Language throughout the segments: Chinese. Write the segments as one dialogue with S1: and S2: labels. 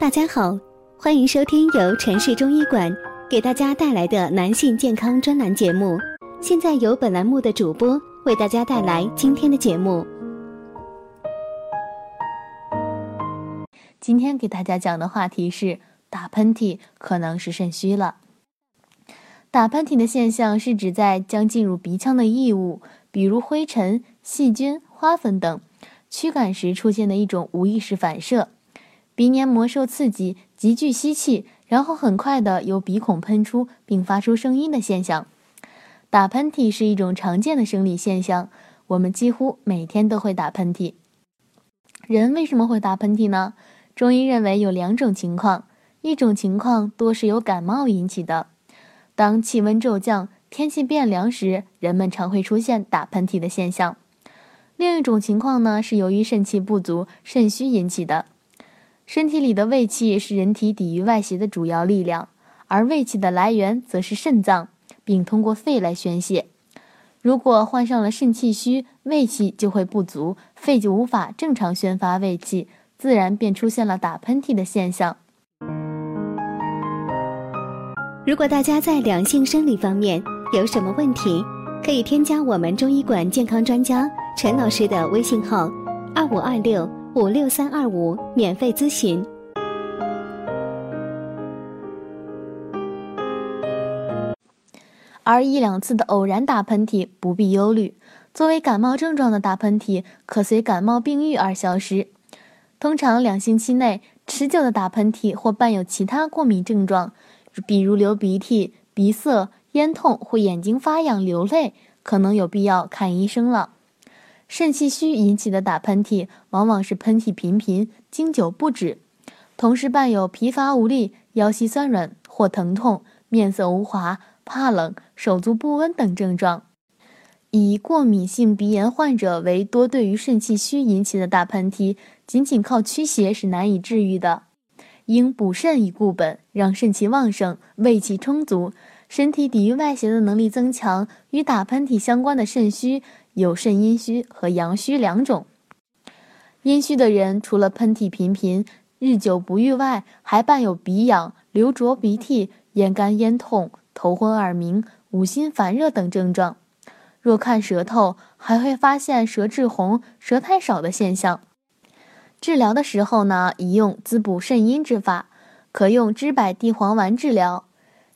S1: 大家好，欢迎收听由城市中医馆给大家带来的男性健康专栏节目。现在由本栏目的主播为大家带来今天的节目。
S2: 今天给大家讲的话题是打喷嚏可能是肾虚了。打喷嚏的现象是指在将进入鼻腔的异物，比如灰尘、细菌、花粉等，驱赶时出现的一种无意识反射。鼻黏膜受刺激，急剧吸气，然后很快的由鼻孔喷出，并发出声音的现象。打喷嚏是一种常见的生理现象，我们几乎每天都会打喷嚏。人为什么会打喷嚏呢？中医认为有两种情况，一种情况多是由感冒引起的，当气温骤降、天气变凉时，人们常会出现打喷嚏的现象；另一种情况呢，是由于肾气不足、肾虚引起的。身体里的胃气是人体抵御外邪的主要力量，而胃气的来源则是肾脏，并通过肺来宣泄。如果患上了肾气虚，胃气就会不足，肺就无法正常宣发胃气，自然便出现了打喷嚏的现象。
S1: 如果大家在两性生理方面有什么问题，可以添加我们中医馆健康专家陈老师的微信号：二五二六。五六三二五，免费咨询。
S2: 而一两次的偶然打喷嚏不必忧虑，作为感冒症状的打喷嚏可随感冒病愈而消失。通常两星期内持久的打喷嚏或伴有其他过敏症状，比如流鼻涕、鼻塞、咽痛或眼睛发痒、流泪，可能有必要看医生了。肾气虚引起的打喷嚏，往往是喷嚏频频、经久不止，同时伴有疲乏无力、腰膝酸软或疼痛、面色无华、怕冷、手足不温等症状。以过敏性鼻炎患者为多，对于肾气虚引起的打喷嚏，仅仅靠驱邪是难以治愈的，应补肾以固本，让肾气旺盛、胃气充足，身体抵御外邪的能力增强。与打喷嚏相关的肾虚。有肾阴虚和阳虚两种。阴虚的人除了喷嚏频频、日久不愈外，还伴有鼻痒、流浊鼻涕、咽干咽痛、头昏耳鸣、五心烦热等症状。若看舌头，还会发现舌质红、舌苔少的现象。治疗的时候呢，宜用滋补肾阴之法，可用知柏地黄丸治疗。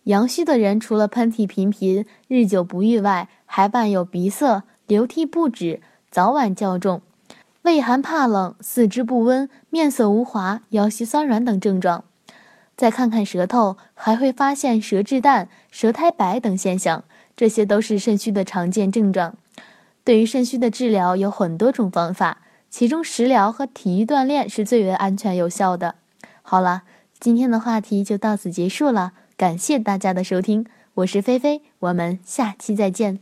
S2: 阳虚的人除了喷嚏频频、日久不愈外，还伴有鼻塞。流涕不止，早晚较重，畏寒怕冷，四肢不温，面色无华，腰膝酸软等症状。再看看舌头，还会发现舌质淡、舌苔白等现象，这些都是肾虚的常见症状。对于肾虚的治疗有很多种方法，其中食疗和体育锻炼是最为安全有效的。好了，今天的话题就到此结束了，感谢大家的收听，我是菲菲，我们下期再见。